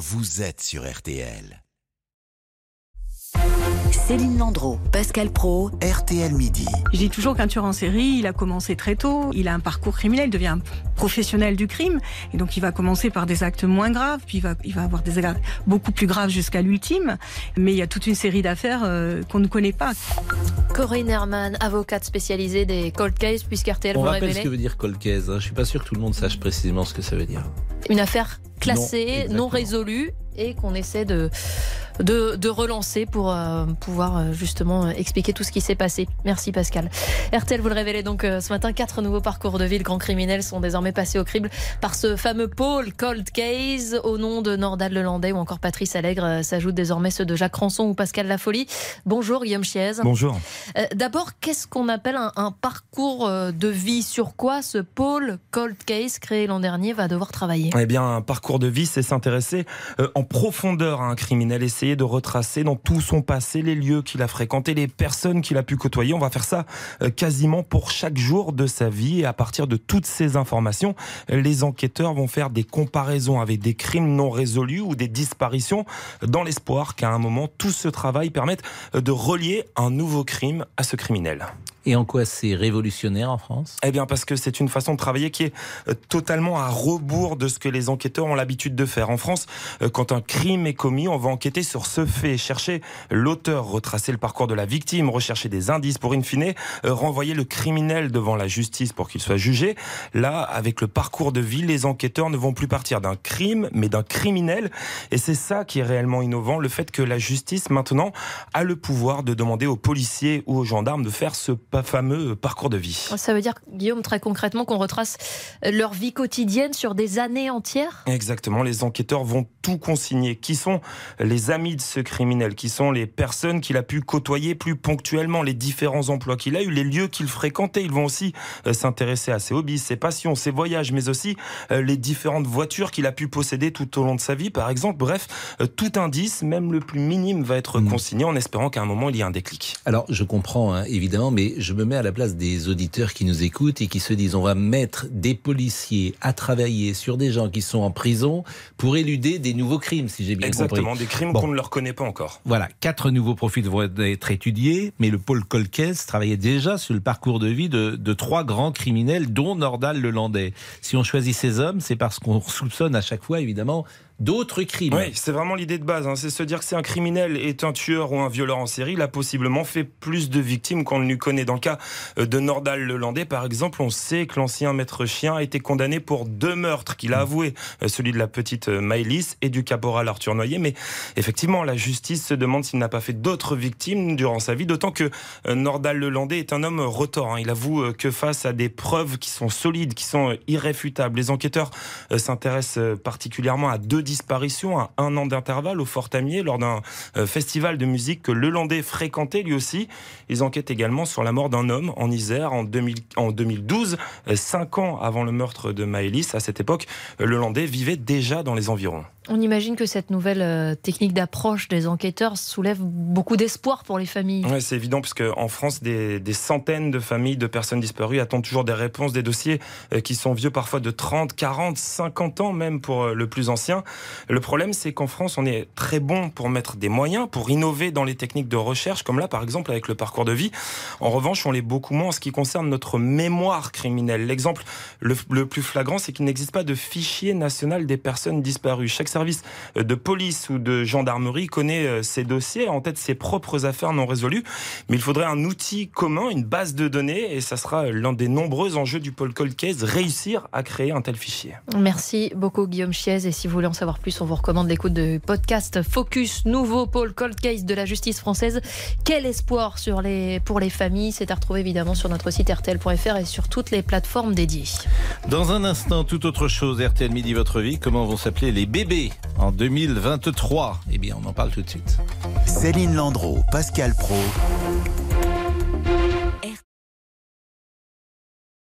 vous êtes sur RTL. Céline Landreau, Pascal Pro, RTL Midi. Je dis toujours qu'un tueur en série, il a commencé très tôt, il a un parcours criminel, il devient un professionnel du crime, et donc il va commencer par des actes moins graves, puis il va, il va avoir des actes beaucoup plus graves jusqu'à l'ultime, mais il y a toute une série d'affaires euh, qu'on ne connaît pas. Corinne Herman, avocate spécialisée des cold cases, puisqu'RTL On vous rappelle révélez ce que veut dire cold case. hein. Je suis pas sûr que tout le monde sache précisément ce que ça veut dire. une affaire classée, Non, non, résolue, et qu'on essaie de, de, de relancer pour euh, pouvoir euh, justement euh, expliquer tout ce qui s'est passé. Merci Pascal. RTL vous le révélez donc ce matin, quatre nouveaux parcours de vie de grands criminels sont désormais passés au crible par ce fameux pôle cold case au nom de Nordal Lelandais ou encore Patrice Allègre. S'ajoutent désormais ceux de Jacques Ranson ou Pascal Lafolie. Bonjour Guillaume Chiez. Bonjour. Euh, D'abord, qu'est-ce qu'on appelle un, un parcours de vie? Sur quoi ce pôle Cold Case créé l'an dernier va devoir travailler? Eh bien, un parcours de vie, c'est s'intéresser euh, en profondeur à un criminel, essayer de retracer dans tout son passé les lieux qu'il a fréquentés, les personnes qu'il a pu côtoyer. On va faire ça euh, quasiment pour chaque jour de sa vie et à partir de toutes ces informations, les enquêteurs vont faire des comparaisons avec des crimes non résolus ou des disparitions dans l'espoir qu'à un moment, tout ce travail permette euh, de relier un nouveau crime à ce criminel. Et en quoi c'est révolutionnaire en France? Eh bien, parce que c'est une façon de travailler qui est euh, totalement à rebours de ce que les enquêteurs ont l'habitude de faire. En France, euh, quand un crime est commis, on va enquêter sur ce fait, chercher l'auteur, retracer le parcours de la victime, rechercher des indices pour, in fine, euh, renvoyer le criminel devant la justice pour qu'il soit jugé. Là, avec le parcours de vie, les enquêteurs ne vont plus partir d'un crime, mais d'un criminel. Et c'est ça qui est réellement innovant, le fait que la justice, maintenant, a le pouvoir de demander aux policiers ou aux gendarmes de faire ce pa- fameux parcours de vie. Ça veut dire, Guillaume, très concrètement, qu'on retrace leur vie quotidienne sur des années entières? Exactement, les enquêteurs vont tout consigner. Qui sont les amis de ce criminel? Qui sont les personnes qu'il a pu côtoyer plus ponctuellement Les différents emplois qu'il a eu, les lieux qu'il fréquentait? Ils vont aussi euh, s'intéresser à ses hobbies, ses passions, ses voyages, mais aussi euh, les différentes voitures qu'il a pu posséder tout au long de sa vie, par exemple. Bref, euh, tout indice, même le plus minime, va être Mm. consigné en espérant qu'à un moment, il y ait un déclic. Alors, je comprends hein, évidemment, mais je me mets à la place des auditeurs qui nous écoutent et qui se disent on va mettre des policiers à travailler sur des gens qui sont en prison pour éluder des nouveaux crimes, si j'ai bien Exactement, compris. des crimes Bon. qu'on ne leur connaît pas encore. Voilà, quatre nouveaux profils vont être étudiés, mais le pôle Colquès travaillait déjà sur le parcours de vie de, de trois grands criminels, dont Nordal Lelandais. Si on choisit ces hommes, c'est parce qu'on soupçonne à chaque fois, évidemment, d'autres crimes. Oui, c'est vraiment l'idée de base. hein. C'est se dire que si un criminel est un tueur ou un violeur en série, il a possiblement fait plus de victimes qu'on ne lui connaît. Dans le cas euh, de Nordal Lelandais, par exemple, on sait que l'ancien maître chien a été condamné pour deux meurtres qu'il a avoué, euh, celui de la petite euh, Maëlys et du caporal Arthur Noyer. Mais effectivement, la justice se demande s'il n'a pas fait d'autres victimes durant sa vie, d'autant que Nordal Lelandais est un homme retors. hein. Il avoue que face à des preuves qui sont solides, qui sont irréfutables, les enquêteurs s'intéressent particulièrement à deux disparitions à un an d'intervalle au Fort Amier lors d'un euh, festival de musique que Lelandais fréquentait lui aussi. Ils enquêtent également sur la mort d'un homme en Isère en, 2000 en 2012, euh, cinq ans avant le meurtre de Maëlys. À cette époque, euh, Lelandais vivait déjà dans les environs. On imagine que cette nouvelle technique d'approche des enquêteurs soulève beaucoup d'espoir pour les familles. Ouais, c'est évident puisque en France, des, des centaines de familles de personnes disparues attendent toujours des réponses, des dossiers qui sont vieux parfois de 30, 40, 50 ans même pour le plus ancien. Le problème, c'est qu'en France, on est très bon pour mettre des moyens, pour innover dans les techniques de recherche, comme là par exemple avec le parcours de vie. En revanche, on l'est beaucoup moins en ce qui concerne notre mémoire criminelle. L'exemple le, plus flagrant, c'est qu'il n'existe pas de fichier national des personnes disparues. Chaque service euh, de police ou de gendarmerie connaît euh, ses dossiers, a en tête ses propres affaires non résolues, mais il faudrait un outil commun, une base de données, et ça sera euh, l'un des nombreux enjeux du pôle Cold Case, réussir à créer un tel fichier. Merci beaucoup Guillaume Chiez et si vous voulez en savoir plus, on vous recommande l'écoute de podcast Focus, nouveau pôle cold case de la justice française. Quel espoir sur les, pour les familles, c'est à retrouver évidemment sur notre site rtl.fr et sur toutes les plateformes dédiées. Dans un instant, toute autre chose, RTL Midi Votre Vie, comment vont s'appeler les bébés en 2023 Eh bien, on en parle tout de suite. Céline Landreau, Pascal Pro,